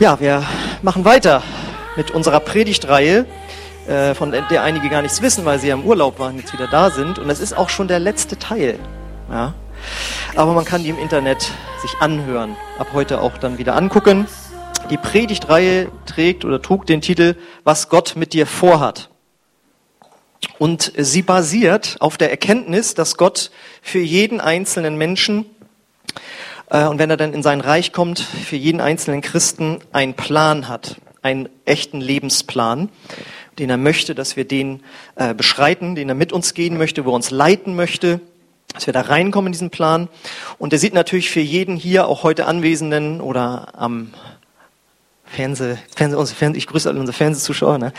Ja, wir machen weiter mit unserer Predigtreihe, äh, von der einige gar nichts wissen, weil sie ja im Urlaub waren, jetzt wieder da sind. Und das ist auch schon der letzte Teil. Ja. Aber man kann die im Internet sich anhören. Ab heute auch dann wieder angucken. Die Predigtreihe trägt oder trug den Titel Was Gott mit dir vorhat. Und sie basiert auf der Erkenntnis, dass Gott für jeden einzelnen Menschen und wenn er dann in sein Reich kommt, für jeden einzelnen Christen einen Plan hat, einen echten Lebensplan, den er möchte, dass wir den äh, beschreiten, den er mit uns gehen möchte, wo er uns leiten möchte, dass wir da reinkommen in diesen Plan. Und er sieht natürlich für jeden hier, auch heute Anwesenden oder am Fernseh, Fernseh ich grüße alle unsere Fernsehzuschauer, ne?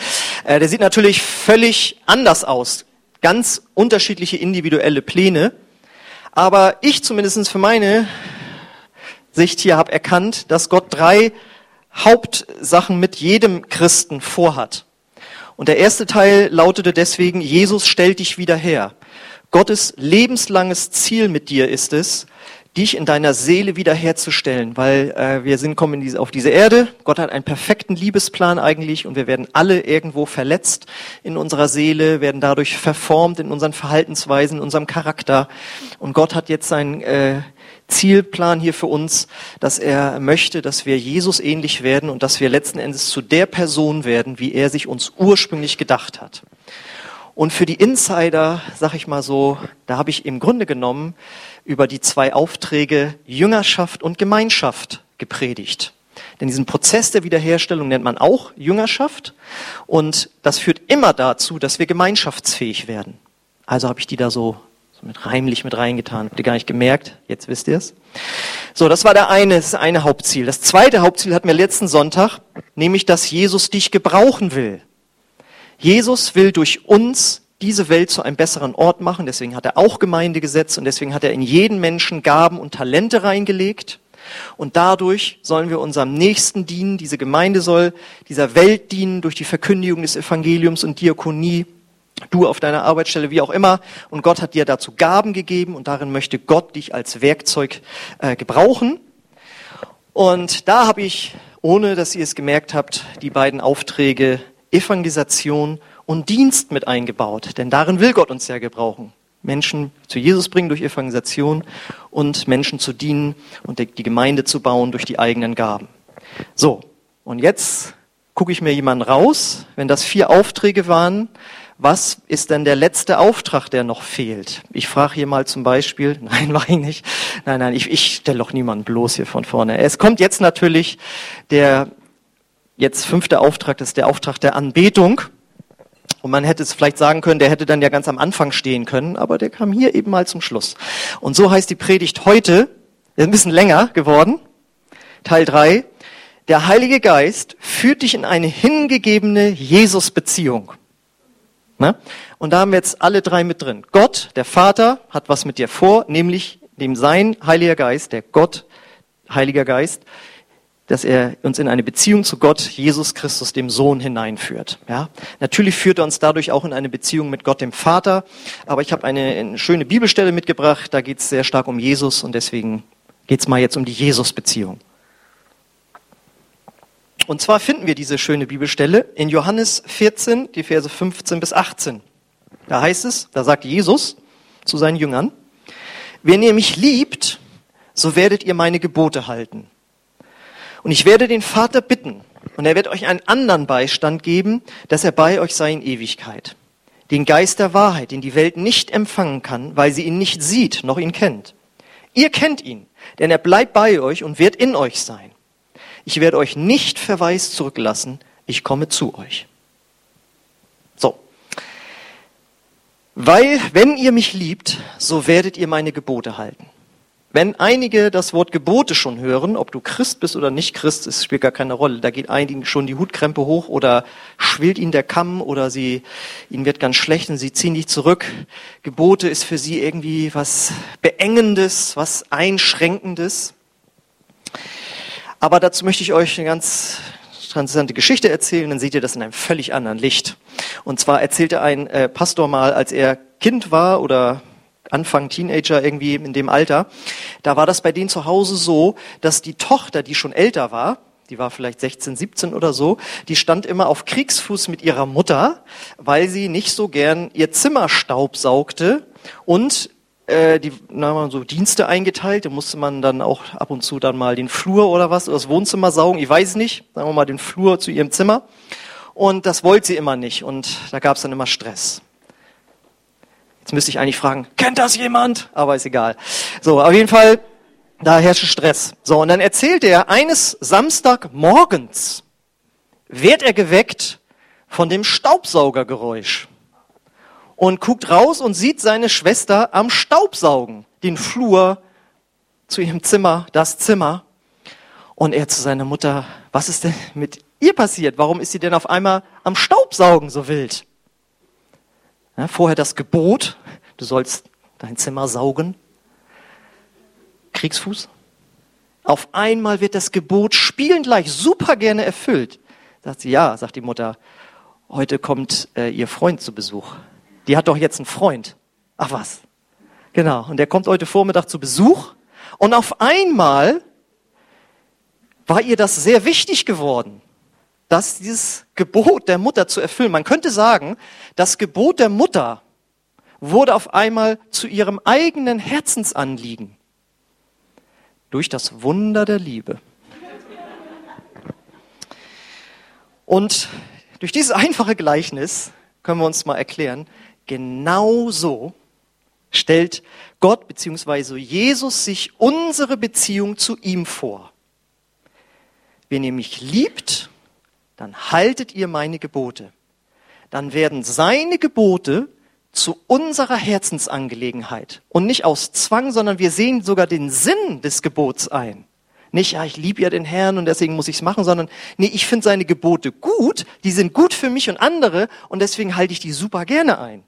äh, der sieht natürlich völlig anders aus. Ganz unterschiedliche individuelle Pläne. Aber ich zumindest für meine Sicht hier habe erkannt, dass Gott drei Hauptsachen mit jedem Christen vorhat. Und der erste Teil lautete deswegen, Jesus stellt dich wieder her. Gottes lebenslanges Ziel mit dir ist es, dich in deiner Seele wiederherzustellen, weil äh, wir sind kommen diese, auf diese Erde. Gott hat einen perfekten Liebesplan eigentlich und wir werden alle irgendwo verletzt in unserer Seele, werden dadurch verformt in unseren Verhaltensweisen, in unserem Charakter. Und Gott hat jetzt sein äh, Zielplan hier für uns, dass er möchte, dass wir Jesus ähnlich werden und dass wir letzten Endes zu der Person werden, wie er sich uns ursprünglich gedacht hat. Und für die Insider, sag ich mal so, da habe ich im Grunde genommen über die zwei Aufträge Jüngerschaft und Gemeinschaft gepredigt. Denn diesen Prozess der Wiederherstellung nennt man auch Jüngerschaft. Und das führt immer dazu, dass wir gemeinschaftsfähig werden. Also habe ich die da so so mit heimlich mit reingetan. Habt ihr gar nicht gemerkt? Jetzt wisst ihr es. So, das war der eine, das eine Hauptziel. Das zweite Hauptziel hatten wir letzten Sonntag, nämlich, dass Jesus dich gebrauchen will. Jesus will durch uns diese Welt zu einem besseren Ort machen. Deswegen hat er auch Gemeindegesetz und deswegen hat er in jeden Menschen Gaben und Talente reingelegt. Und dadurch sollen wir unserem Nächsten dienen. Diese Gemeinde soll dieser Welt dienen durch die Verkündigung des Evangeliums und Diakonie du auf deiner Arbeitsstelle, wie auch immer. Und Gott hat dir dazu Gaben gegeben und darin möchte Gott dich als Werkzeug äh, gebrauchen. Und da habe ich, ohne dass ihr es gemerkt habt, die beiden Aufträge Evangelisation und Dienst mit eingebaut. Denn darin will Gott uns ja gebrauchen. Menschen zu Jesus bringen durch Evangelisation und Menschen zu dienen und die Gemeinde zu bauen durch die eigenen Gaben. So, und jetzt gucke ich mir jemanden raus, wenn das vier Aufträge waren, was ist denn der letzte Auftrag, der noch fehlt? Ich frage hier mal zum Beispiel, nein, mache ich nicht. Nein, nein, ich, ich stelle doch niemanden bloß hier von vorne. Es kommt jetzt natürlich der jetzt fünfte Auftrag, das ist der Auftrag der Anbetung. Und man hätte es vielleicht sagen können, der hätte dann ja ganz am Anfang stehen können, aber der kam hier eben mal zum Schluss. Und so heißt die Predigt heute, ist ein bisschen länger geworden, Teil drei. Der Heilige Geist führt dich in eine hingegebene Jesus-Beziehung. Ne? Und da haben wir jetzt alle drei mit drin. Gott, der Vater, hat was mit dir vor, nämlich dem sein Heiliger Geist, der Gott, Heiliger Geist, dass er uns in eine Beziehung zu Gott, Jesus Christus, dem Sohn, hineinführt. Ja? Natürlich führt er uns dadurch auch in eine Beziehung mit Gott, dem Vater. Aber ich habe eine, eine schöne Bibelstelle mitgebracht, da geht es sehr stark um Jesus und deswegen geht es mal jetzt um die Jesus-Beziehung. Und zwar finden wir diese schöne Bibelstelle in Johannes 14, die Verse 15 bis 18. Da heißt es, da sagt Jesus zu seinen Jüngern, wenn ihr mich liebt, so werdet ihr meine Gebote halten. Und ich werde den Vater bitten, und er wird euch einen anderen Beistand geben, dass er bei euch sei in Ewigkeit. Den Geist der Wahrheit, den die Welt nicht empfangen kann, weil sie ihn nicht sieht, noch ihn kennt. Ihr kennt ihn, denn er bleibt bei euch und wird in euch sein. Ich werde euch nicht verwaist zurücklassen, ich komme zu euch. So. Weil, wenn ihr mich liebt, so werdet ihr meine Gebote halten. Wenn einige das Wort Gebote schon hören, ob du Christ bist oder nicht Christ, es spielt gar keine Rolle. Da geht einigen schon die Hutkrempe hoch oder schwillt ihnen der Kamm oder sie, ihnen wird ganz schlecht und sie ziehen dich zurück. Gebote ist für sie irgendwie was Beengendes, was Einschränkendes. Aber dazu möchte ich euch eine ganz interessante Geschichte erzählen, dann seht ihr das in einem völlig anderen Licht. Und zwar erzählte ein äh, Pastor mal, als er Kind war oder Anfang Teenager irgendwie in dem Alter, da war das bei denen zu Hause so, dass die Tochter, die schon älter war, die war vielleicht 16, 17 oder so, die stand immer auf Kriegsfuß mit ihrer Mutter, weil sie nicht so gern ihr Zimmer staubsaugte und äh, die na, so Dienste eingeteilt, da musste man dann auch ab und zu dann mal den Flur oder was, oder das Wohnzimmer saugen, ich weiß nicht, sagen wir mal den Flur zu ihrem Zimmer. Und das wollte sie immer nicht und da gab es dann immer Stress. Jetzt müsste ich eigentlich fragen, kennt das jemand? Aber ist egal. So, auf jeden Fall, da herrschte Stress. So, und dann erzählt er, eines Samstagmorgens wird er geweckt von dem Staubsaugergeräusch und guckt raus und sieht seine Schwester am Staubsaugen, den Flur zu ihrem Zimmer, das Zimmer. Und er zu seiner Mutter, was ist denn mit ihr passiert? Warum ist sie denn auf einmal am Staubsaugen so wild? Ja, vorher das Gebot, du sollst dein Zimmer saugen. Kriegsfuß. Auf einmal wird das Gebot spielend gleich super gerne erfüllt. Sagt sie, ja, sagt die Mutter, heute kommt äh, ihr Freund zu Besuch. Die hat doch jetzt einen Freund. Ach was. Genau. Und der kommt heute Vormittag zu Besuch. Und auf einmal war ihr das sehr wichtig geworden, dass dieses Gebot der Mutter zu erfüllen. Man könnte sagen, das Gebot der Mutter wurde auf einmal zu ihrem eigenen Herzensanliegen durch das Wunder der Liebe. Und durch dieses einfache Gleichnis können wir uns mal erklären, Genauso stellt Gott bzw. Jesus sich unsere Beziehung zu ihm vor. Wenn ihr mich liebt, dann haltet ihr meine Gebote. Dann werden seine Gebote zu unserer Herzensangelegenheit. Und nicht aus Zwang, sondern wir sehen sogar den Sinn des Gebots ein. Nicht, ja, ich liebe ja den Herrn und deswegen muss ich es machen, sondern nee, ich finde seine Gebote gut, die sind gut für mich und andere und deswegen halte ich die super gerne ein.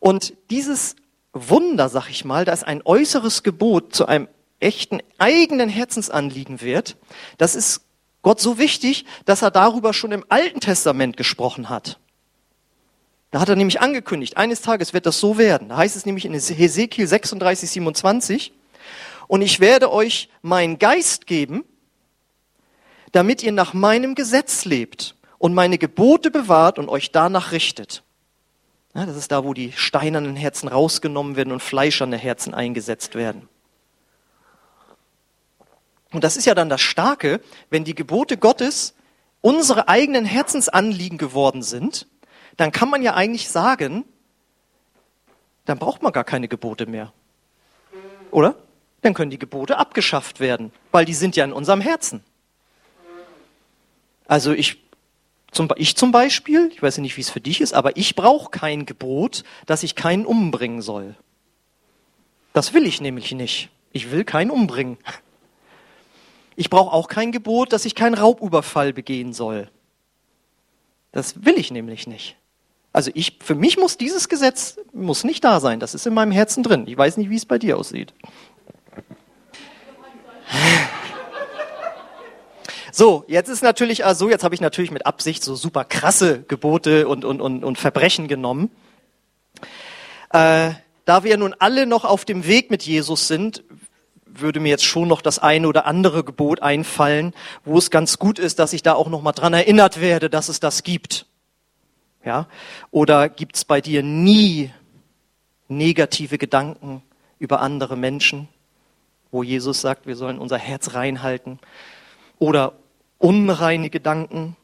Und dieses Wunder, sag ich mal, dass ein äußeres Gebot zu einem echten eigenen Herzensanliegen wird, das ist Gott so wichtig, dass er darüber schon im Alten Testament gesprochen hat. Da hat er nämlich angekündigt, eines Tages wird das so werden. Da heißt es nämlich in Hesekiel 36, 27, und ich werde euch meinen Geist geben, damit ihr nach meinem Gesetz lebt und meine Gebote bewahrt und euch danach richtet. Ja, das ist da, wo die steinernen Herzen rausgenommen werden und fleischerne Herzen eingesetzt werden. Und das ist ja dann das Starke, wenn die Gebote Gottes unsere eigenen Herzensanliegen geworden sind, dann kann man ja eigentlich sagen, dann braucht man gar keine Gebote mehr. Oder? Dann können die Gebote abgeschafft werden, weil die sind ja in unserem Herzen. Also ich zum, ich zum Beispiel, ich weiß nicht, wie es für dich ist, aber ich brauche kein Gebot, dass ich keinen umbringen soll. Das will ich nämlich nicht. Ich will keinen umbringen. Ich brauche auch kein Gebot, dass ich keinen Raubüberfall begehen soll. Das will ich nämlich nicht. Also ich, für mich muss dieses Gesetz muss nicht da sein. Das ist in meinem Herzen drin. Ich weiß nicht, wie es bei dir aussieht. So, jetzt ist natürlich also, jetzt habe ich natürlich mit Absicht so super krasse Gebote und, und, und, und Verbrechen genommen. Äh, da wir nun alle noch auf dem Weg mit Jesus sind, würde mir jetzt schon noch das eine oder andere Gebot einfallen, wo es ganz gut ist, dass ich da auch noch mal dran erinnert werde, dass es das gibt. Ja? Oder gibt es bei dir nie negative Gedanken über andere Menschen, wo Jesus sagt, wir sollen unser Herz reinhalten? Oder unreine Gedanken.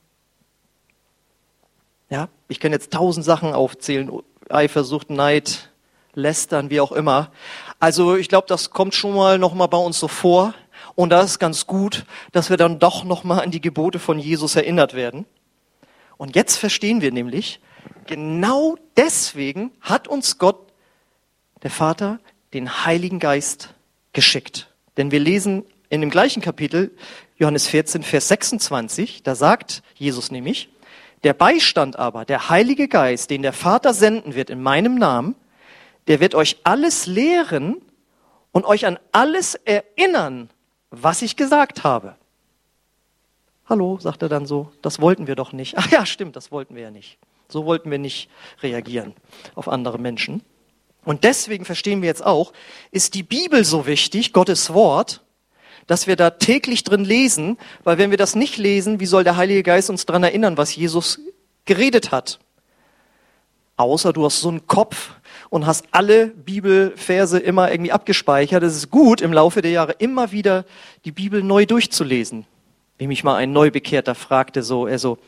Ja, ich kann jetzt tausend Sachen aufzählen, Eifersucht, Neid, Lästern, wie auch immer. Also ich glaube, das kommt schon mal noch mal bei uns so vor. Und da ist ganz gut, dass wir dann doch noch mal an die Gebote von Jesus erinnert werden. Und jetzt verstehen wir nämlich, genau deswegen hat uns Gott, der Vater, den Heiligen Geist geschickt. Denn wir lesen in dem gleichen Kapitel, Johannes 14, Vers 26, da sagt Jesus nämlich, der Beistand aber, der Heilige Geist, den der Vater senden wird in meinem Namen, der wird euch alles lehren und euch an alles erinnern, was ich gesagt habe. Hallo, sagt er dann so, das wollten wir doch nicht. Ach ja, stimmt, das wollten wir ja nicht. So wollten wir nicht reagieren auf andere Menschen. Und deswegen verstehen wir jetzt auch, ist die Bibel so wichtig, Gottes Wort, dass wir da täglich drin lesen, weil wenn wir das nicht lesen, wie soll der Heilige Geist uns daran erinnern, was Jesus geredet hat? Außer du hast so einen Kopf und hast alle Bibelverse immer irgendwie abgespeichert. Es ist gut, im Laufe der Jahre immer wieder die Bibel neu durchzulesen. Wie mich mal ein Neubekehrter fragte, so, er so,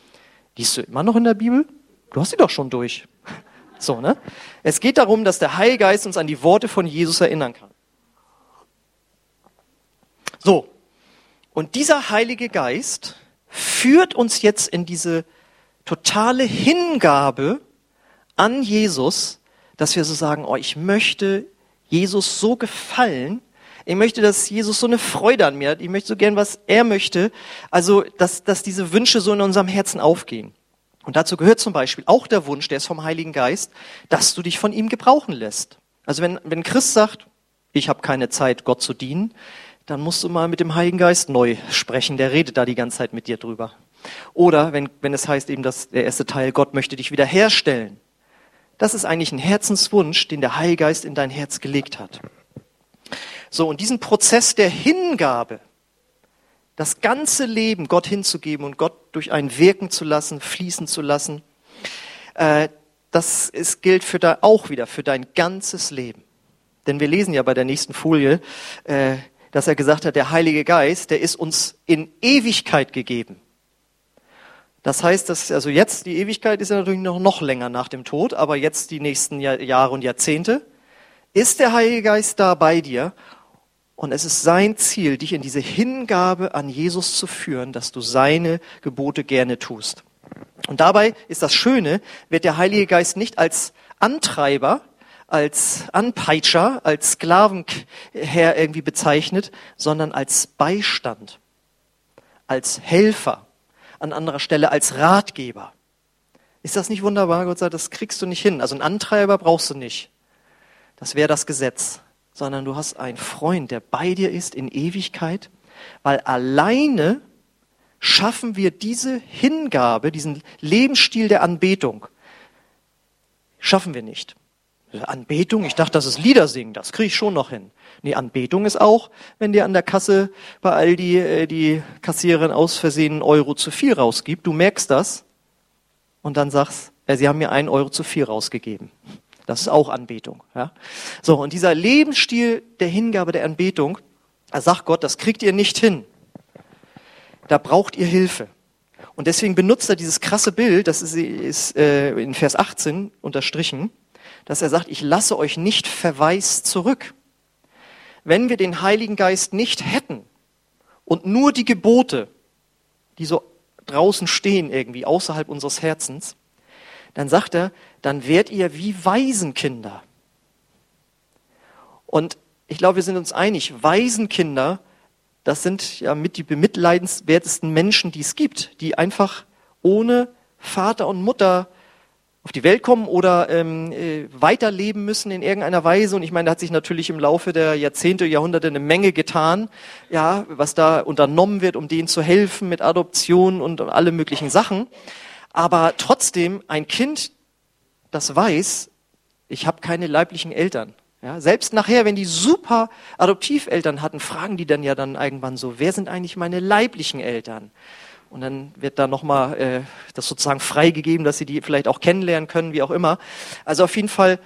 liest du immer noch in der Bibel? Du hast sie doch schon durch. So, ne? Es geht darum, dass der Heilige Geist uns an die Worte von Jesus erinnern kann. So. Und dieser Heilige Geist führt uns jetzt in diese totale Hingabe an Jesus, dass wir so sagen, oh, ich möchte Jesus so gefallen, ich möchte, dass Jesus so eine Freude an mir hat, ich möchte so gern, was er möchte, also, dass, dass diese Wünsche so in unserem Herzen aufgehen. Und dazu gehört zum Beispiel auch der Wunsch, der ist vom Heiligen Geist, dass du dich von ihm gebrauchen lässt. Also wenn, wenn Christ sagt, ich habe keine Zeit, Gott zu dienen, dann musst du mal mit dem Heiligen Geist neu sprechen, der redet da die ganze Zeit mit dir drüber. Oder wenn, wenn es heißt eben, dass der erste Teil, Gott möchte dich wieder herstellen, das ist eigentlich ein Herzenswunsch, den der Heilige Geist in dein Herz gelegt hat. So, und diesen Prozess der Hingabe, das ganze Leben Gott hinzugeben und Gott durch ein Wirken zu lassen, fließen zu lassen, äh, das ist, gilt für da auch wieder für dein ganzes Leben. Denn wir lesen ja bei der nächsten Folie, äh, dass er gesagt hat, der Heilige Geist, der ist uns in Ewigkeit gegeben. Das heißt, dass also jetzt die Ewigkeit ist ja natürlich noch, noch länger nach dem Tod, aber jetzt die nächsten Jahr, Jahre und Jahrzehnte ist der Heilige Geist da bei dir und es ist sein Ziel, dich in diese Hingabe an Jesus zu führen, dass du seine Gebote gerne tust. Und dabei ist das Schöne, wird der Heilige Geist nicht als Antreiber, als Anpeitscher, als Sklavenherr irgendwie bezeichnet, sondern als Beistand, als Helfer an anderer Stelle als Ratgeber. Ist das nicht wunderbar? Gott sagt, das kriegst du nicht hin. Also einen Antreiber brauchst du nicht. Das wäre das Gesetz. Sondern du hast einen Freund, der bei dir ist in Ewigkeit, weil alleine schaffen wir diese Hingabe, diesen Lebensstil der Anbetung. Schaffen wir nicht. Anbetung, ich dachte, das ist Lieder singen, das kriege ich schon noch hin. Nee, Anbetung ist auch, wenn dir an der Kasse bei Aldi äh, die Kassiererin aus Versehen einen Euro zu viel rausgibt, du merkst das und dann sagst, ja, sie haben mir einen Euro zu viel rausgegeben. Das ist auch Anbetung. Ja? So, und dieser Lebensstil der Hingabe der Anbetung, da sagt Gott, das kriegt ihr nicht hin. Da braucht ihr Hilfe. Und deswegen benutzt er dieses krasse Bild, das ist, ist äh, in Vers 18 unterstrichen, dass er sagt, ich lasse euch nicht verwaist zurück wenn wir den Heiligen Geist nicht hätten und nur die Gebote, die so draußen stehen irgendwie außerhalb unseres Herzens, dann sagt er, dann werdet ihr wie Waisenkinder. Und ich glaube, wir sind uns einig, Waisenkinder, das sind ja mit die bemitleidenswertesten Menschen, die es gibt, die einfach ohne Vater und Mutter auf die Welt kommen oder ähm, äh, weiterleben müssen in irgendeiner Weise. Und ich meine, da hat sich natürlich im Laufe der Jahrzehnte, Jahrhunderte eine Menge getan, ja, was da unternommen wird, um denen zu helfen mit Adoption und alle möglichen Sachen. Aber trotzdem, ein Kind, das weiß, ich habe keine leiblichen Eltern. Ja, selbst nachher, wenn die super Adoptiveltern hatten, fragen die dann ja dann irgendwann so, wer sind eigentlich meine leiblichen Eltern? Und dann wird da nochmal äh, das sozusagen freigegeben, dass sie die vielleicht auch kennenlernen können, wie auch immer. Also auf jeden Fall,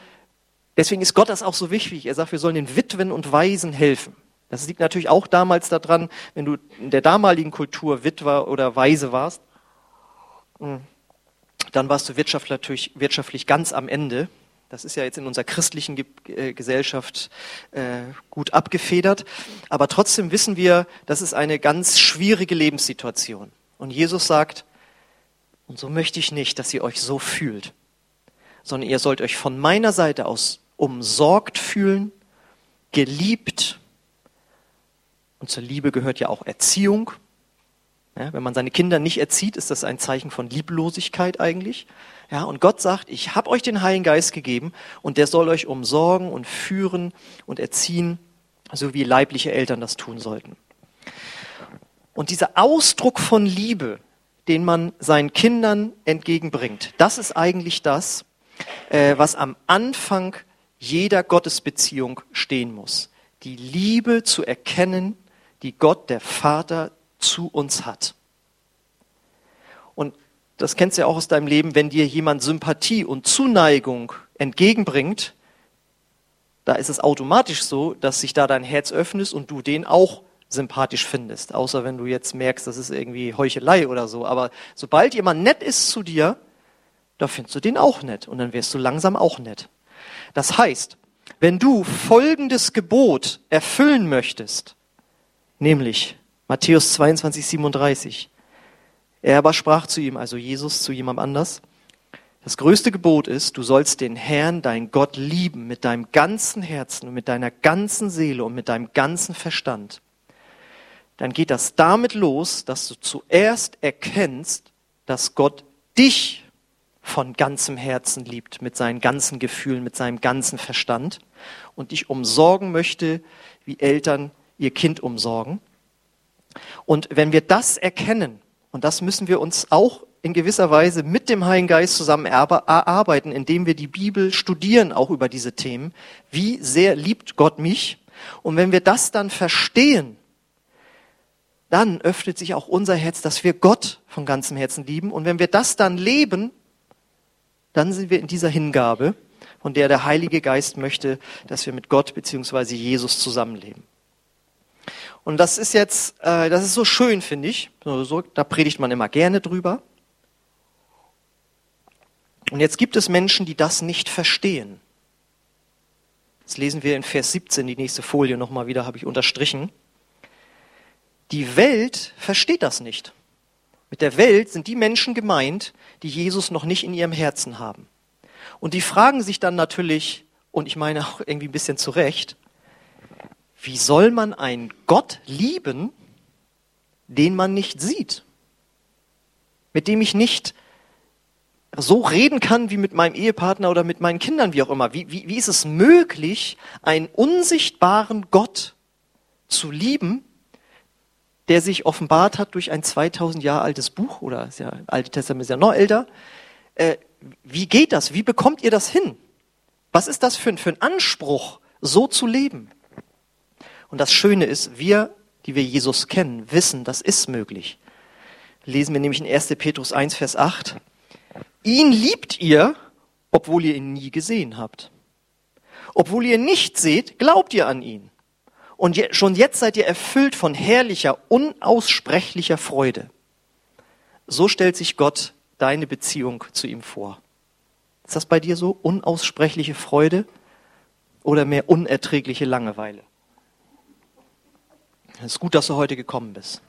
deswegen ist Gott das auch so wichtig. Er sagt, wir sollen den Witwen und Waisen helfen. Das liegt natürlich auch damals daran, wenn du in der damaligen Kultur Witwer oder Waise warst, hm, dann warst du wirtschaftlich, wirtschaftlich ganz am Ende. Das ist ja jetzt in unserer christlichen äh, Gesellschaft äh, gut abgefedert. Aber trotzdem wissen wir, das ist eine ganz schwierige Lebenssituation. Und Jesus sagt, und so möchte ich nicht, dass ihr euch so fühlt, sondern ihr sollt euch von meiner Seite aus umsorgt fühlen, geliebt. Und zur Liebe gehört ja auch Erziehung. Ja, wenn man seine Kinder nicht erzieht, ist das ein Zeichen von Lieblosigkeit eigentlich. Ja, und Gott sagt, ich habe euch den Heiligen Geist gegeben und der soll euch umsorgen und führen und erziehen, so wie leibliche Eltern das tun sollten. Und dieser Ausdruck von Liebe, den man seinen Kindern entgegenbringt, das ist eigentlich das, äh, was am Anfang jeder Gottesbeziehung stehen muss. Die Liebe zu erkennen, die Gott, der Vater, zu uns hat. Und das kennst du ja auch aus deinem Leben, wenn dir jemand Sympathie und Zuneigung entgegenbringt, da ist es automatisch so, dass sich da dein Herz öffnet und du den auch sympathisch findest. Außer wenn du jetzt merkst, das ist irgendwie Heuchelei oder so. Aber sobald jemand nett ist zu dir, da findest du den auch nett und dann wirst du langsam auch nett. Das heißt, wenn du folgendes Gebot erfüllen möchtest, nämlich Matthäus 22, 37, er aber sprach zu ihm, also Jesus zu jemand anders, das größte Gebot ist, du sollst den Herrn, dein Gott, lieben mit deinem ganzen Herzen und mit deiner ganzen Seele und mit deinem ganzen Verstand. Dann geht das damit los, dass du zuerst erkennst, dass Gott dich von ganzem Herzen liebt, mit seinen ganzen Gefühlen, mit seinem ganzen Verstand und dich umsorgen möchte, wie Eltern ihr Kind umsorgen. Und wenn wir das erkennen, und das müssen wir uns auch in gewisser Weise mit dem Heiligen Geist zusammen erarbeiten, indem wir die Bibel studieren, auch über diese Themen. Wie sehr liebt Gott mich? Und wenn wir das dann verstehen, dann öffnet sich auch unser Herz, dass wir Gott von ganzem Herzen lieben. Und wenn wir das dann leben, dann sind wir in dieser Hingabe, von der der Heilige Geist möchte, dass wir mit Gott beziehungsweise Jesus zusammenleben. Und das ist jetzt, äh, das ist so schön, finde ich. So, da predigt man immer gerne drüber. Und jetzt gibt es Menschen, die das nicht verstehen. Das lesen wir in Vers 17, die nächste Folie nochmal wieder, habe ich unterstrichen. Die Welt versteht das nicht. Mit der Welt sind die Menschen gemeint, die Jesus noch nicht in ihrem Herzen haben. Und die fragen sich dann natürlich, und ich meine auch irgendwie ein bisschen zurecht, wie soll man einen Gott lieben, den man nicht sieht? Mit dem ich nicht so reden kann wie mit meinem Ehepartner oder mit meinen Kindern, wie auch immer. Wie, wie, wie ist es möglich, einen unsichtbaren Gott zu lieben, der sich offenbart hat durch ein 2000 Jahre altes Buch, oder ist ja, Alte Testament ist ja noch älter. Äh, wie geht das? Wie bekommt ihr das hin? Was ist das für ein, für ein Anspruch, so zu leben? Und das Schöne ist, wir, die wir Jesus kennen, wissen, das ist möglich. Lesen wir nämlich in 1. Petrus 1, Vers 8. Ihn liebt ihr, obwohl ihr ihn nie gesehen habt. Obwohl ihr ihn nicht seht, glaubt ihr an ihn. Und je, schon jetzt seid ihr erfüllt von herrlicher, unaussprechlicher Freude. So stellt sich Gott deine Beziehung zu ihm vor. Ist das bei dir so? Unaussprechliche Freude oder mehr unerträgliche Langeweile? Es ist gut, dass du heute gekommen bist.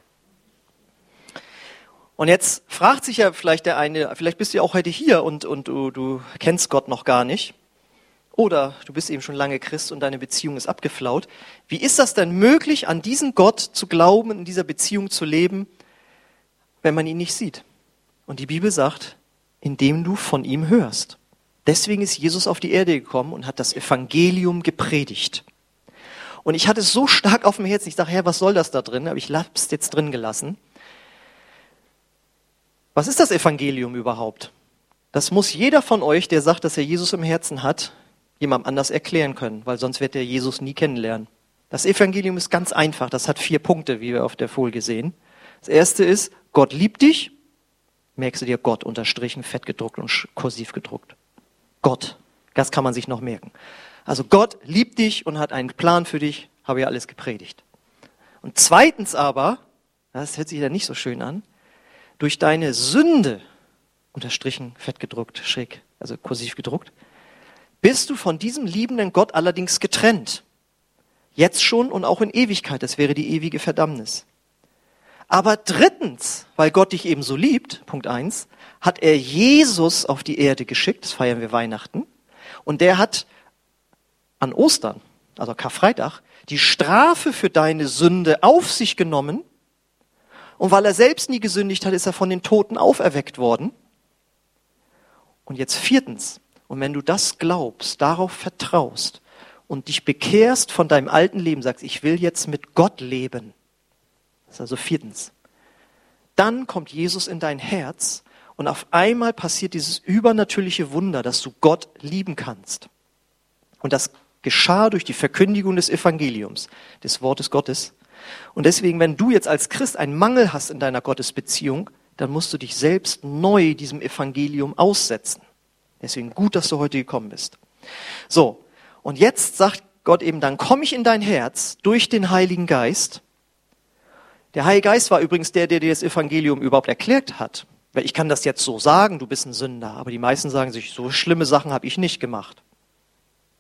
Und jetzt fragt sich ja vielleicht der eine, vielleicht bist du ja auch heute hier und, und du, du kennst Gott noch gar nicht. Oder du bist eben schon lange Christ und deine Beziehung ist abgeflaut. Wie ist das denn möglich, an diesen Gott zu glauben, in dieser Beziehung zu leben, wenn man ihn nicht sieht? Und die Bibel sagt, indem du von ihm hörst. Deswegen ist Jesus auf die Erde gekommen und hat das Evangelium gepredigt. Und ich hatte es so stark auf dem Herzen, ich dachte, Herr, was soll das da drin? Aber ich habe es jetzt drin gelassen. Was ist das Evangelium überhaupt? Das muss jeder von euch, der sagt, dass er Jesus im Herzen hat, jemandem anders erklären können, weil sonst wird er Jesus nie kennenlernen. Das Evangelium ist ganz einfach. Das hat vier Punkte, wie wir auf der Folie sehen. Das erste ist, Gott liebt dich. Merkst du dir Gott unterstrichen, fett gedruckt und kursiv gedruckt. Gott. Das kann man sich noch merken. Also Gott liebt dich und hat einen Plan für dich, habe ja alles gepredigt. Und zweitens aber, das hört sich ja nicht so schön an, durch deine Sünde, unterstrichen, fett gedruckt, schräg, also kursiv gedruckt, bist du von diesem liebenden Gott allerdings getrennt. Jetzt schon und auch in Ewigkeit. Das wäre die ewige Verdammnis. Aber drittens, weil Gott dich eben so liebt, Punkt eins, hat er Jesus auf die Erde geschickt, das feiern wir Weihnachten, und der hat an Ostern, also Karfreitag, die Strafe für deine Sünde auf sich genommen, und weil er selbst nie gesündigt hat, ist er von den Toten auferweckt worden. Und jetzt viertens, und wenn du das glaubst, darauf vertraust und dich bekehrst von deinem alten Leben, sagst, ich will jetzt mit Gott leben. Das ist also viertens. Dann kommt Jesus in dein Herz und auf einmal passiert dieses übernatürliche Wunder, dass du Gott lieben kannst. Und das geschah durch die Verkündigung des Evangeliums, des Wortes Gottes. Und deswegen, wenn du jetzt als Christ einen Mangel hast in deiner Gottesbeziehung, dann musst du dich selbst neu diesem Evangelium aussetzen. Deswegen gut, dass du heute gekommen bist. So, und jetzt sagt Gott eben, dann komme ich in dein Herz durch den Heiligen Geist. Der Heilige Geist war übrigens der, der dir das Evangelium überhaupt erklärt hat. Weil ich kann das jetzt so sagen, du bist ein Sünder, aber die meisten sagen sich, so schlimme Sachen habe ich nicht gemacht.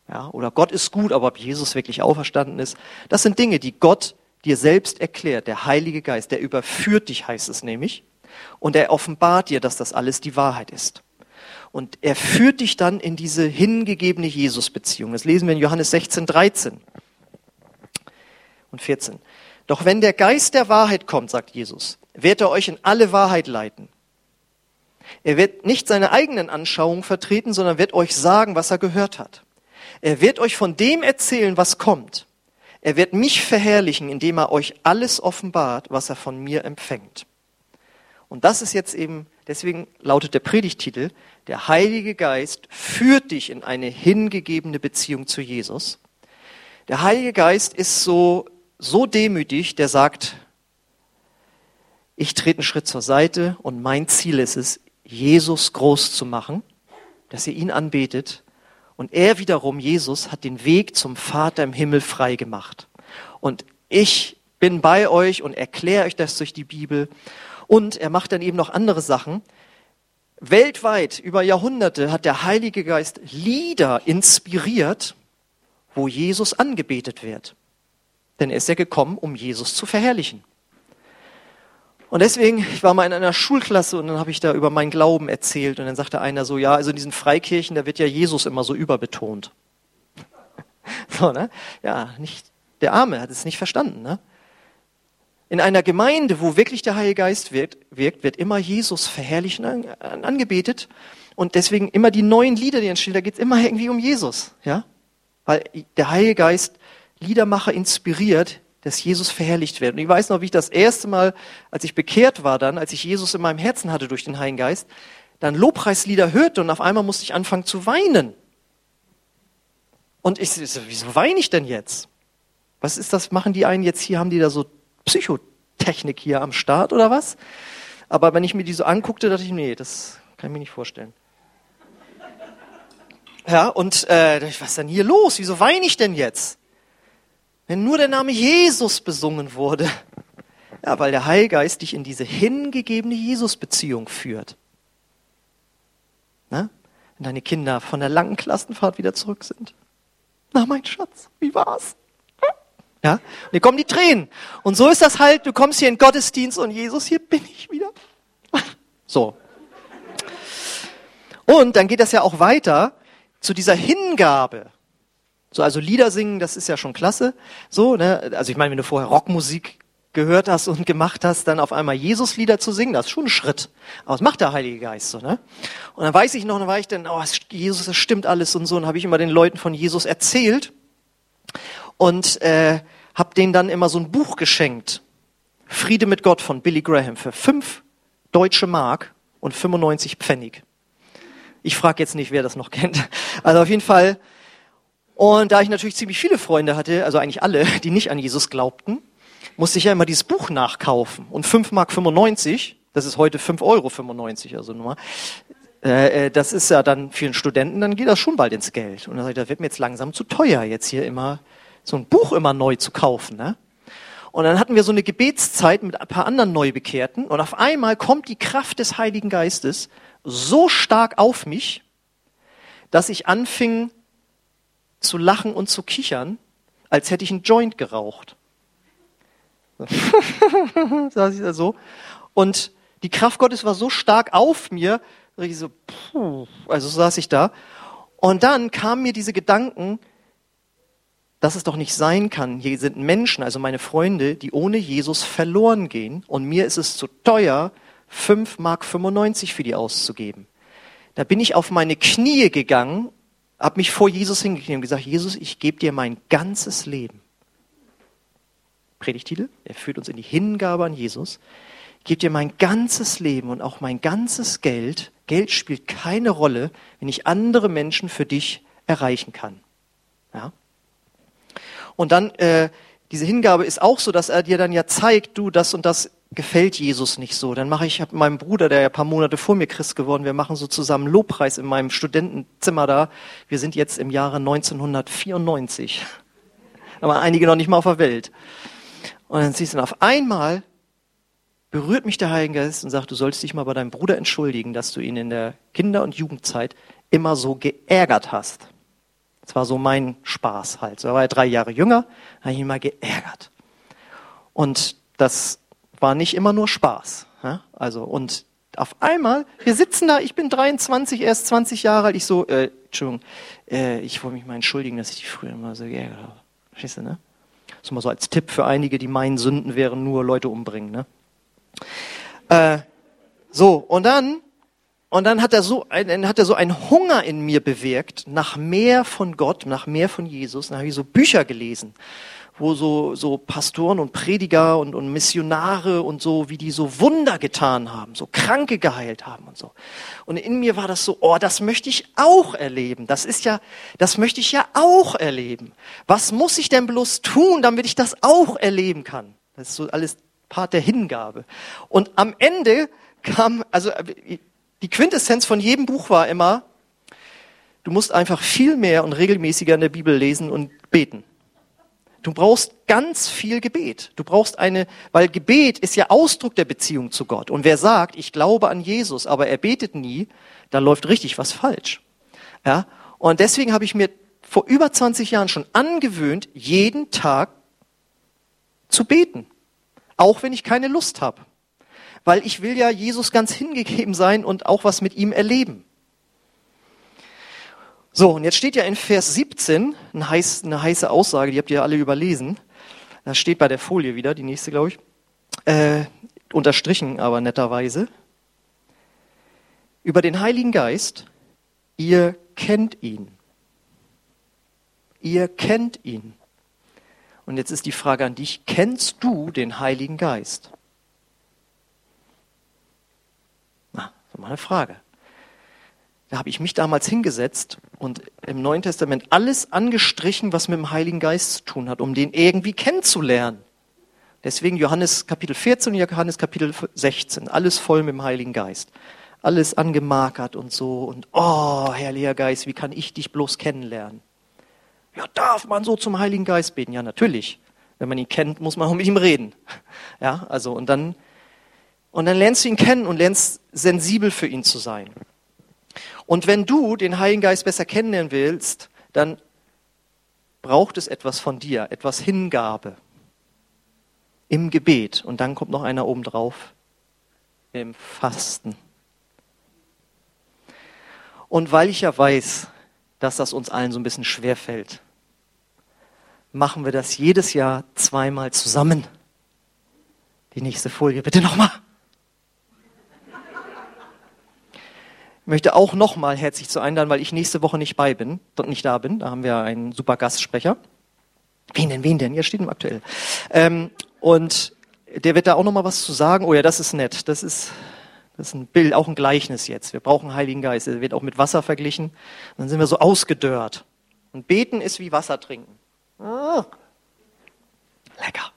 Ja, oder Gott ist gut, aber ob Jesus wirklich auferstanden ist, das sind Dinge, die Gott dir selbst erklärt, der Heilige Geist, der überführt dich, heißt es nämlich, und er offenbart dir, dass das alles die Wahrheit ist. Und er führt dich dann in diese hingegebene Jesus-Beziehung. Das lesen wir in Johannes 16, 13 und 14. Doch wenn der Geist der Wahrheit kommt, sagt Jesus, wird er euch in alle Wahrheit leiten. Er wird nicht seine eigenen Anschauungen vertreten, sondern wird euch sagen, was er gehört hat. Er wird euch von dem erzählen, was kommt. Er wird mich verherrlichen, indem er euch alles offenbart, was er von mir empfängt. Und das ist jetzt eben, deswegen lautet der Predigtitel, der Heilige Geist führt dich in eine hingegebene Beziehung zu Jesus. Der Heilige Geist ist so, so demütig, der sagt, ich trete einen Schritt zur Seite und mein Ziel ist es, Jesus groß zu machen, dass ihr ihn anbetet und er wiederum, Jesus, hat den Weg zum Vater im Himmel frei gemacht. Und ich bin bei euch und erkläre euch das durch die Bibel. Und er macht dann eben noch andere Sachen. Weltweit über Jahrhunderte hat der Heilige Geist Lieder inspiriert, wo Jesus angebetet wird. Denn er ist ja gekommen, um Jesus zu verherrlichen. Und deswegen, ich war mal in einer Schulklasse und dann habe ich da über meinen Glauben erzählt und dann sagte einer so, ja, also in diesen Freikirchen, da wird ja Jesus immer so überbetont. so, ne? Ja, nicht, der Arme hat es nicht verstanden, ne? In einer Gemeinde, wo wirklich der Heilige Geist wirkt, wirkt wird immer Jesus verherrlichen an, angebetet und deswegen immer die neuen Lieder, die entstehen, da geht es immer irgendwie um Jesus, ja? Weil der Heilige Geist Liedermacher inspiriert, dass Jesus verherrlicht wird. Und ich weiß noch, wie ich das erste Mal, als ich bekehrt war dann, als ich Jesus in meinem Herzen hatte durch den Heiligen Geist, dann Lobpreislieder hörte und auf einmal musste ich anfangen zu weinen. Und ich, wieso weine ich denn jetzt? Was ist das? Machen die einen jetzt hier, haben die da so Psychotechnik hier am Start oder was? Aber wenn ich mir die so anguckte, dachte ich, nee, das kann ich mir nicht vorstellen. Ja, und äh, was ist denn hier los? Wieso weine ich denn jetzt? Wenn nur der Name Jesus besungen wurde. Ja, weil der Heilgeist dich in diese hingegebene Jesus-Beziehung führt. Na? Wenn deine Kinder von der langen Klassenfahrt wieder zurück sind. Na, mein Schatz, wie war's? Ja, und hier kommen die Tränen. Und so ist das halt, du kommst hier in Gottesdienst und Jesus, hier bin ich wieder. So. Und dann geht das ja auch weiter zu dieser Hingabe. So, also Lieder singen, das ist ja schon klasse. So, ne? Also ich meine, wenn du vorher Rockmusik gehört hast und gemacht hast, dann auf einmal Jesus-Lieder zu singen, das ist schon ein Schritt. Aber was macht der Heilige Geist so, ne? Und dann weiß ich noch, dann war ich dann, oh, Jesus, das stimmt alles und so, und habe ich immer den Leuten von Jesus erzählt und äh, habe denen dann immer so ein Buch geschenkt. Friede mit Gott von Billy Graham für fünf deutsche Mark und 95 Pfennig. Ich frage jetzt nicht, wer das noch kennt. Also auf jeden Fall und da ich natürlich ziemlich viele Freunde hatte, also eigentlich alle, die nicht an Jesus glaubten, musste ich ja immer dieses Buch nachkaufen. Und 5 Mark 95, das ist heute 5 Euro 95, also nur mal, äh, äh, das ist ja dann vielen Studenten, dann geht das schon bald ins Geld. Und dann sage ich, das wird mir jetzt langsam zu teuer, jetzt hier immer so ein Buch immer neu zu kaufen. Ne? Und dann hatten wir so eine Gebetszeit mit ein paar anderen Neubekehrten und auf einmal kommt die Kraft des Heiligen Geistes so stark auf mich, dass ich anfing, zu lachen und zu kichern, als hätte ich einen Joint geraucht. saß ich da so. Und die Kraft Gottes war so stark auf mir, ich so, puh, also saß ich da. Und dann kamen mir diese Gedanken, dass es doch nicht sein kann. Hier sind Menschen, also meine Freunde, die ohne Jesus verloren gehen. Und mir ist es zu teuer, 5 Mark 95 für die auszugeben. Da bin ich auf meine Knie gegangen habe mich vor Jesus hingekniet und gesagt, Jesus, ich gebe dir mein ganzes Leben. Predigtitel, er führt uns in die Hingabe an Jesus. Ich gebe dir mein ganzes Leben und auch mein ganzes Geld. Geld spielt keine Rolle, wenn ich andere Menschen für dich erreichen kann. Ja? Und dann äh, diese Hingabe ist auch so, dass er dir dann ja zeigt, du, das und das gefällt Jesus nicht so. Dann mache ich, ich habe meinem Bruder, der ja ein paar Monate vor mir Christ geworden, wir machen so zusammen Lobpreis in meinem Studentenzimmer da. Wir sind jetzt im Jahre 1994. Aber einige noch nicht mal auf der Welt. Und dann siehst du, auf einmal berührt mich der Heilige Geist und sagt, du sollst dich mal bei deinem Bruder entschuldigen, dass du ihn in der Kinder- und Jugendzeit immer so geärgert hast. Das war so mein Spaß halt. So, er war ja drei Jahre jünger, habe ich ihn mal geärgert. Und das war nicht immer nur Spaß. Ja? Also, und auf einmal, wir sitzen da, ich bin 23, erst 20 Jahre alt, ich so, äh, Entschuldigung, äh, ich wollte mich mal entschuldigen, dass ich dich früher immer so geärgert habe. Verstehst du, ne? Das ist mal so als Tipp für einige, die meinen, Sünden wären nur Leute umbringen, ne? Äh, so, und dann, und dann hat er so, ein, hat er so einen Hunger in mir bewirkt, nach mehr von Gott, nach mehr von Jesus. Dann habe ich so Bücher gelesen wo so, so Pastoren und Prediger und, und Missionare und so, wie die so Wunder getan haben, so Kranke geheilt haben und so. Und in mir war das so, oh, das möchte ich auch erleben. Das ist ja, das möchte ich ja auch erleben. Was muss ich denn bloß tun, damit ich das auch erleben kann? Das ist so alles Part der Hingabe. Und am Ende kam, also die Quintessenz von jedem Buch war immer, du musst einfach viel mehr und regelmäßiger in der Bibel lesen und beten. Du brauchst ganz viel Gebet. Du brauchst eine, weil Gebet ist ja Ausdruck der Beziehung zu Gott. Und wer sagt, ich glaube an Jesus, aber er betet nie, da läuft richtig was falsch. Ja? Und deswegen habe ich mir vor über 20 Jahren schon angewöhnt, jeden Tag zu beten. Auch wenn ich keine Lust habe. Weil ich will ja Jesus ganz hingegeben sein und auch was mit ihm erleben. So, und jetzt steht ja in Vers 17 eine heiße, Aussage, die habt ihr ja alle überlesen. Das steht bei der Folie wieder, die nächste, glaube ich. Äh, unterstrichen aber netterweise. Über den Heiligen Geist, ihr kennt ihn. Ihr kennt ihn. Und jetzt ist die Frage an dich, kennst du den Heiligen Geist? So mal eine Frage. Da habe ich mich damals hingesetzt und im Neuen Testament alles angestrichen, was mit dem Heiligen Geist zu tun hat, um den irgendwie kennenzulernen. Deswegen Johannes Kapitel 14 und Johannes Kapitel 16, alles voll mit dem Heiligen Geist. Alles angemarkert und so und oh, Herrlicher Geist, wie kann ich dich bloß kennenlernen? Ja, darf man so zum Heiligen Geist beten? Ja, natürlich. Wenn man ihn kennt, muss man auch mit ihm reden. Ja, also und dann und dann lernst du ihn kennen und lernst sensibel für ihn zu sein. Und wenn du den Heiligen Geist besser kennenlernen willst, dann braucht es etwas von dir, etwas Hingabe im Gebet. Und dann kommt noch einer oben drauf, im Fasten. Und weil ich ja weiß, dass das uns allen so ein bisschen schwer fällt, machen wir das jedes Jahr zweimal zusammen. Die nächste Folie bitte nochmal. Möchte auch nochmal herzlich zu einladen, weil ich nächste Woche nicht bei bin, dort nicht da bin. Da haben wir einen super Gastsprecher. Wen denn, wen denn? Ja, steht im Aktuell. Ähm, und der wird da auch nochmal was zu sagen. Oh ja, das ist nett. Das ist, das ist ein Bild, auch ein Gleichnis jetzt. Wir brauchen Heiligen Geist. Der wird auch mit Wasser verglichen. Dann sind wir so ausgedörrt. Und beten ist wie Wasser trinken. Ah, lecker.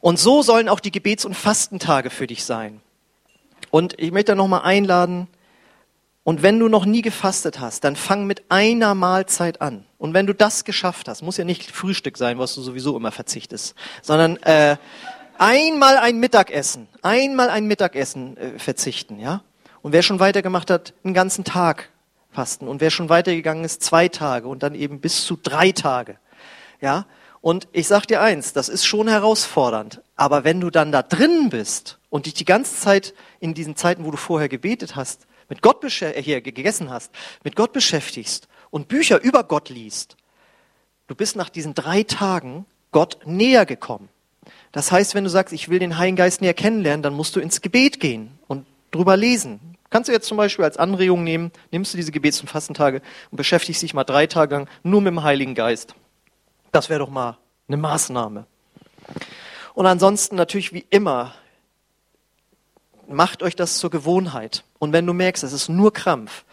Und so sollen auch die Gebets- und Fastentage für dich sein. Und ich möchte nochmal einladen, und wenn du noch nie gefastet hast, dann fang mit einer Mahlzeit an. Und wenn du das geschafft hast, muss ja nicht Frühstück sein, was du sowieso immer verzichtest, sondern äh, einmal ein Mittagessen, einmal ein Mittagessen äh, verzichten, ja. Und wer schon weitergemacht hat, einen ganzen Tag fasten. Und wer schon weitergegangen ist, zwei Tage und dann eben bis zu drei Tage, ja. Und ich sag dir eins, das ist schon herausfordernd. Aber wenn du dann da drin bist und dich die ganze Zeit in diesen Zeiten, wo du vorher gebetet hast, mit Gott äh, hier gegessen hast, mit Gott beschäftigst und Bücher über Gott liest, du bist nach diesen drei Tagen Gott näher gekommen. Das heißt, wenn du sagst, ich will den Heiligen Geist näher kennenlernen, dann musst du ins Gebet gehen und drüber lesen. Kannst du jetzt zum Beispiel als Anregung nehmen, nimmst du diese Gebets- und Fastentage und beschäftigst dich mal drei Tage lang nur mit dem Heiligen Geist. Das wäre doch mal eine Maßnahme. Und ansonsten natürlich wie immer, macht euch das zur Gewohnheit. Und wenn du merkst, es ist nur Krampf,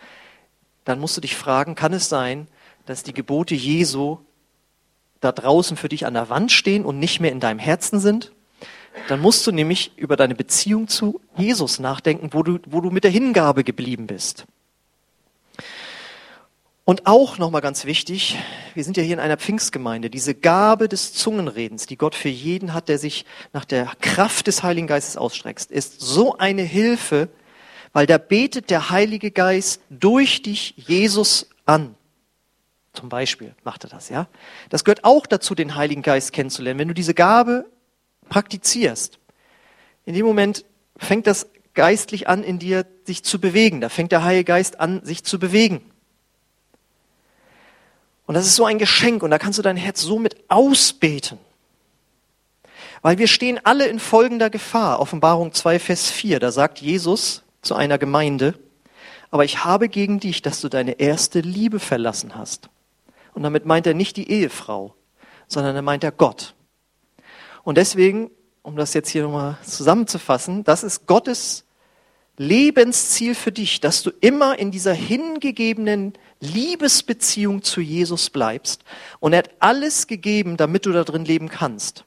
dann musst du dich fragen, kann es sein, dass die Gebote Jesu da draußen für dich an der Wand stehen und nicht mehr in deinem Herzen sind, dann musst du nämlich über deine Beziehung zu Jesus nachdenken, wo du, wo du mit der Hingabe geblieben bist. Und auch nochmal ganz wichtig, wir sind ja hier in einer Pfingstgemeinde, diese Gabe des Zungenredens, die Gott für jeden hat, der sich nach der Kraft des Heiligen Geistes ausstreckt, ist so eine Hilfe, weil da betet der Heilige Geist durch dich Jesus an. Zum Beispiel macht er das, ja. Das gehört auch dazu, den Heiligen Geist kennenzulernen. Wenn du diese Gabe praktizierst, in dem Moment fängt das geistlich an, in dir sich zu bewegen. Da fängt der Heilige Geist an, sich zu bewegen. Und das ist so ein Geschenk und da kannst du dein Herz so mit ausbeten. Weil wir stehen alle in folgender Gefahr. Offenbarung 2, Vers 4, da sagt Jesus zu einer Gemeinde, aber ich habe gegen dich, dass du deine erste Liebe verlassen hast. Und damit meint er nicht die Ehefrau, sondern er meint er Gott. Und deswegen, um das jetzt hier nochmal zusammenzufassen, das ist Gottes Lebensziel für dich, dass du immer in dieser hingegebenen Liebesbeziehung zu Jesus bleibst. Und er hat alles gegeben, damit du da drin leben kannst.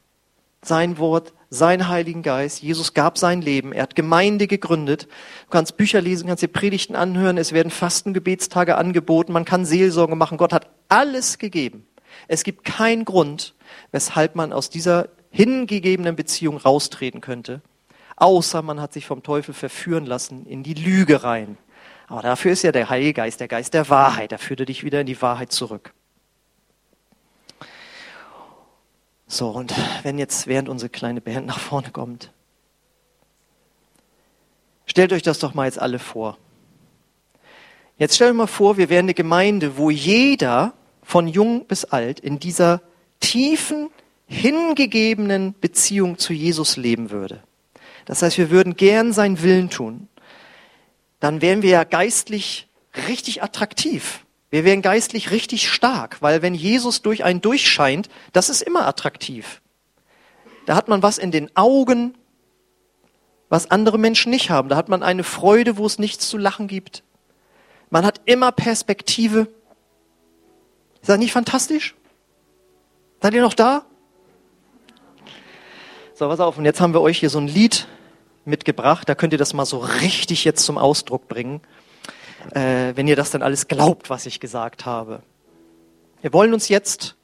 Sein Wort, sein Heiligen Geist. Jesus gab sein Leben. Er hat Gemeinde gegründet. Du kannst Bücher lesen, kannst dir Predigten anhören. Es werden Fastengebetstage angeboten. Man kann Seelsorge machen. Gott hat alles gegeben. Es gibt keinen Grund, weshalb man aus dieser hingegebenen Beziehung raustreten könnte. Außer man hat sich vom Teufel verführen lassen in die Lüge rein. Aber dafür ist ja der Heilige Geist, der Geist der Wahrheit. Der führt dich wieder in die Wahrheit zurück. So, und wenn jetzt während unsere kleine Band nach vorne kommt, stellt euch das doch mal jetzt alle vor. Jetzt stellt euch mal vor, wir wären eine Gemeinde, wo jeder von jung bis alt in dieser tiefen, hingegebenen Beziehung zu Jesus leben würde. Das heißt, wir würden gern seinen Willen tun dann wären wir ja geistlich richtig attraktiv. Wir wären geistlich richtig stark, weil wenn Jesus durch einen durchscheint, das ist immer attraktiv. Da hat man was in den Augen, was andere Menschen nicht haben. Da hat man eine Freude, wo es nichts zu lachen gibt. Man hat immer Perspektive. Ist das nicht fantastisch? Seid ihr noch da? So, pass auf. Und jetzt haben wir euch hier so ein Lied mitgebracht. Da könnt ihr das mal so richtig jetzt zum Ausdruck bringen, äh, wenn ihr das dann alles glaubt, was ich gesagt habe. Wir wollen uns jetzt,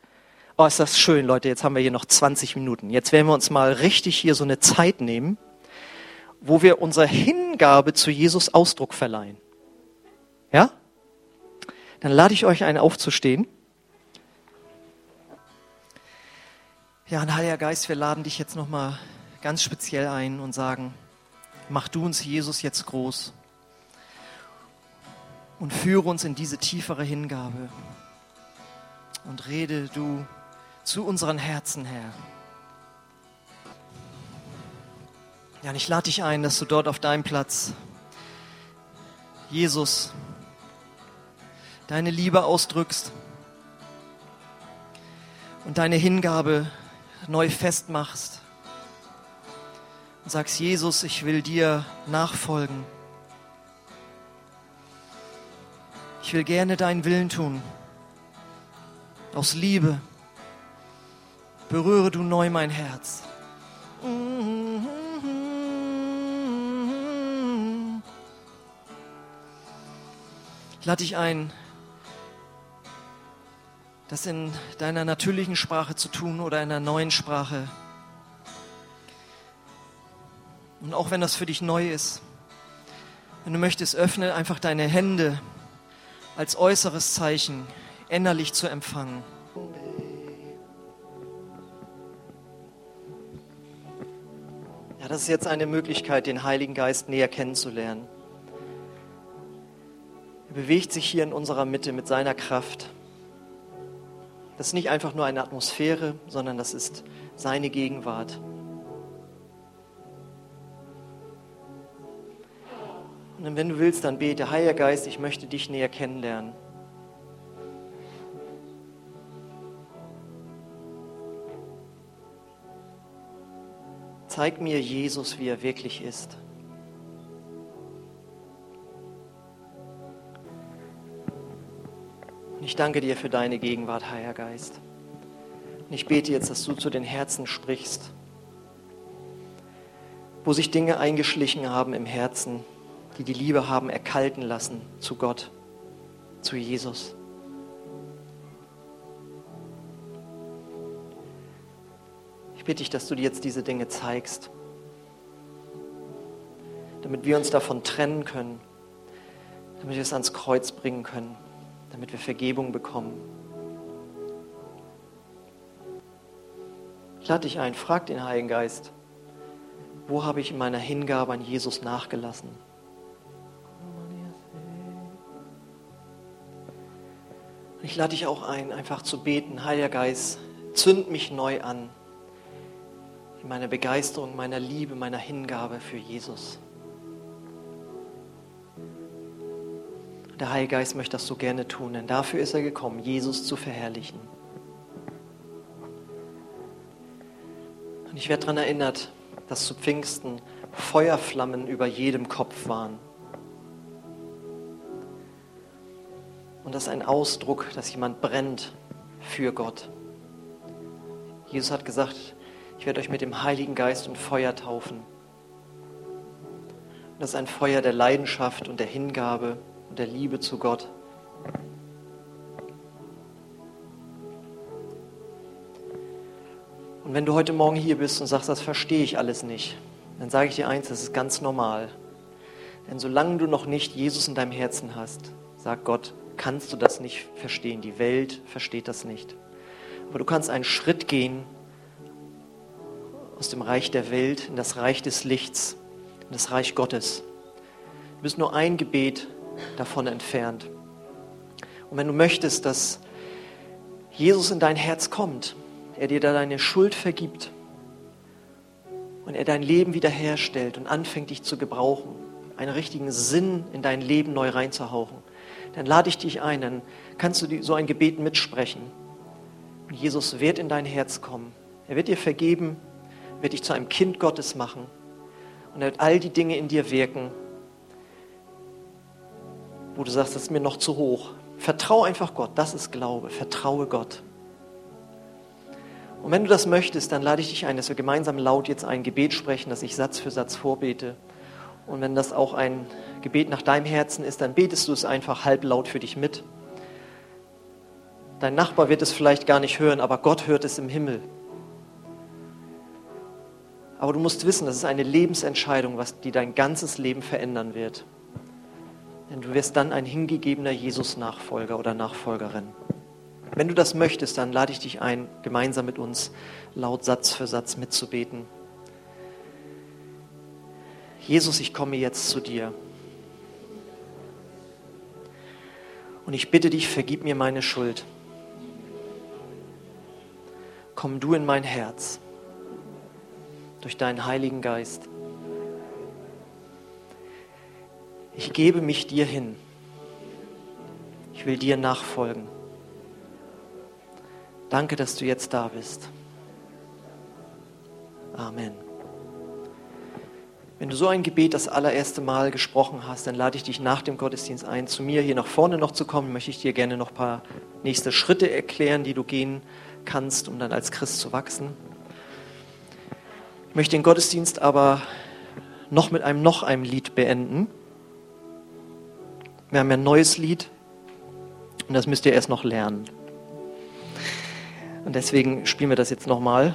oh ist das schön, Leute, jetzt haben wir hier noch 20 Minuten. Jetzt werden wir uns mal richtig hier so eine Zeit nehmen, wo wir unserer Hingabe zu Jesus Ausdruck verleihen. Ja? Dann lade ich euch ein, aufzustehen. Ja, und Heiliger Geist, wir laden dich jetzt nochmal ganz speziell ein und sagen, mach du uns, Jesus, jetzt groß. Und führe uns in diese tiefere Hingabe. Und rede du zu unseren Herzen, Herr. Ja, und ich lade dich ein, dass du dort auf deinem Platz, Jesus, deine Liebe ausdrückst und deine Hingabe neu festmachst und sagst, Jesus, ich will dir nachfolgen. Ich will gerne deinen Willen tun. Aus Liebe. Berühre du neu mein Herz. Ich lade dich ein, das in deiner natürlichen Sprache zu tun oder in einer neuen Sprache. Und auch wenn das für dich neu ist, wenn du möchtest, öffne einfach deine Hände als äußeres Zeichen, innerlich zu empfangen. Ja, das ist jetzt eine Möglichkeit, den Heiligen Geist näher kennenzulernen. Er bewegt sich hier in unserer Mitte mit seiner Kraft. Das ist nicht einfach nur eine Atmosphäre, sondern das ist seine Gegenwart. Und wenn du willst, dann bete, Heiliger Geist, ich möchte dich näher kennenlernen. Zeig mir Jesus, wie er wirklich ist. Und ich danke dir für deine Gegenwart, Heiliger Geist. Und ich bete jetzt, dass du zu den Herzen sprichst, wo sich Dinge eingeschlichen haben im Herzen, die die Liebe haben erkalten lassen zu Gott, zu Jesus. Ich bitte dich, dass du dir jetzt diese Dinge zeigst, damit wir uns davon trennen können, damit wir es ans Kreuz bringen können, damit wir Vergebung bekommen. Ich lade dich ein, frag den Heiligen Geist, wo habe ich in meiner Hingabe an Jesus nachgelassen? Ich lade dich auch ein, einfach zu beten, Heiliger Geist, zünd mich neu an in meiner Begeisterung, meiner Liebe, meiner Hingabe für Jesus. Der Heilige Geist möchte das so gerne tun, denn dafür ist er gekommen, Jesus zu verherrlichen. Und ich werde daran erinnert, dass zu Pfingsten Feuerflammen über jedem Kopf waren. Und das ist ein Ausdruck, dass jemand brennt für Gott. Jesus hat gesagt, ich werde euch mit dem Heiligen Geist und Feuer taufen. Und das ist ein Feuer der Leidenschaft und der Hingabe und der Liebe zu Gott. Und wenn du heute Morgen hier bist und sagst, das verstehe ich alles nicht, dann sage ich dir eins, das ist ganz normal. Denn solange du noch nicht Jesus in deinem Herzen hast, sagt Gott, kannst du das nicht verstehen. Die Welt versteht das nicht. Aber du kannst einen Schritt gehen aus dem Reich der Welt in das Reich des Lichts, in das Reich Gottes. Du bist nur ein Gebet davon entfernt. Und wenn du möchtest, dass Jesus in dein Herz kommt, er dir da deine Schuld vergibt und er dein Leben wiederherstellt und anfängt dich zu gebrauchen, einen richtigen Sinn in dein Leben neu reinzuhauchen, dann lade ich dich ein, dann kannst du so ein Gebet mitsprechen. Und Jesus wird in dein Herz kommen. Er wird dir vergeben, wird dich zu einem Kind Gottes machen und er wird all die Dinge in dir wirken, wo du sagst, das ist mir noch zu hoch. Vertraue einfach Gott, das ist Glaube, vertraue Gott. Und wenn du das möchtest, dann lade ich dich ein, dass wir gemeinsam laut jetzt ein Gebet sprechen, das ich Satz für Satz vorbete. Und wenn das auch ein Gebet nach deinem Herzen ist, dann betest du es einfach halblaut für dich mit. Dein Nachbar wird es vielleicht gar nicht hören, aber Gott hört es im Himmel. Aber du musst wissen, das ist eine Lebensentscheidung, was die dein ganzes Leben verändern wird. Denn du wirst dann ein hingegebener Jesus-Nachfolger oder Nachfolgerin. Wenn du das möchtest, dann lade ich dich ein, gemeinsam mit uns laut Satz für Satz mitzubeten. Jesus, ich komme jetzt zu dir. Und ich bitte dich, vergib mir meine Schuld. Komm du in mein Herz durch deinen Heiligen Geist. Ich gebe mich dir hin. Ich will dir nachfolgen. Danke, dass du jetzt da bist. Amen. Wenn du so ein Gebet das allererste Mal gesprochen hast, dann lade ich dich nach dem Gottesdienst ein, zu mir hier nach vorne noch zu kommen. Möchte ich dir gerne noch ein paar nächste Schritte erklären, die du gehen kannst, um dann als Christ zu wachsen. Ich möchte den Gottesdienst aber noch mit einem noch einem Lied beenden. Wir haben ein neues Lied und das müsst ihr erst noch lernen. Und deswegen spielen wir das jetzt nochmal.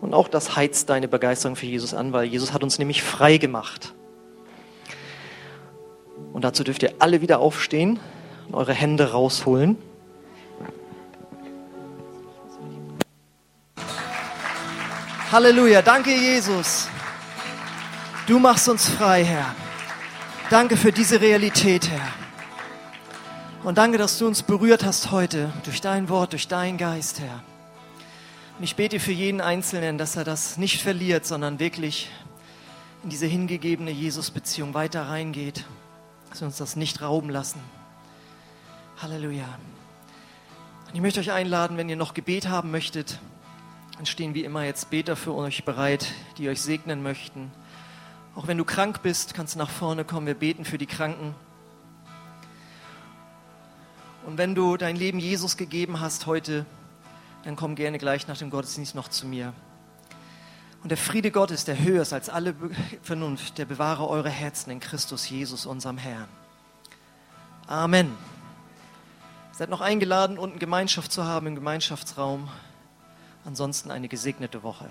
Und auch das heizt deine Begeisterung für Jesus an, weil Jesus hat uns nämlich frei gemacht. Und dazu dürft ihr alle wieder aufstehen und eure Hände rausholen. Halleluja, danke Jesus. Du machst uns frei, Herr. Danke für diese Realität, Herr. Und danke, dass du uns berührt hast heute durch dein Wort, durch deinen Geist, Herr. Und ich bete für jeden Einzelnen, dass er das nicht verliert, sondern wirklich in diese hingegebene Jesus-Beziehung weiter reingeht, dass wir uns das nicht rauben lassen. Halleluja. Und ich möchte euch einladen, wenn ihr noch Gebet haben möchtet, dann stehen wie immer jetzt Beter für euch bereit, die euch segnen möchten. Auch wenn du krank bist, kannst du nach vorne kommen. Wir beten für die Kranken. Und wenn du dein Leben Jesus gegeben hast heute, dann komm gerne gleich nach dem Gottesdienst noch zu mir. Und der Friede Gottes, der höher ist als alle Vernunft, der bewahre eure Herzen in Christus Jesus, unserem Herrn. Amen. Seid noch eingeladen, unten Gemeinschaft zu haben im Gemeinschaftsraum. Ansonsten eine gesegnete Woche.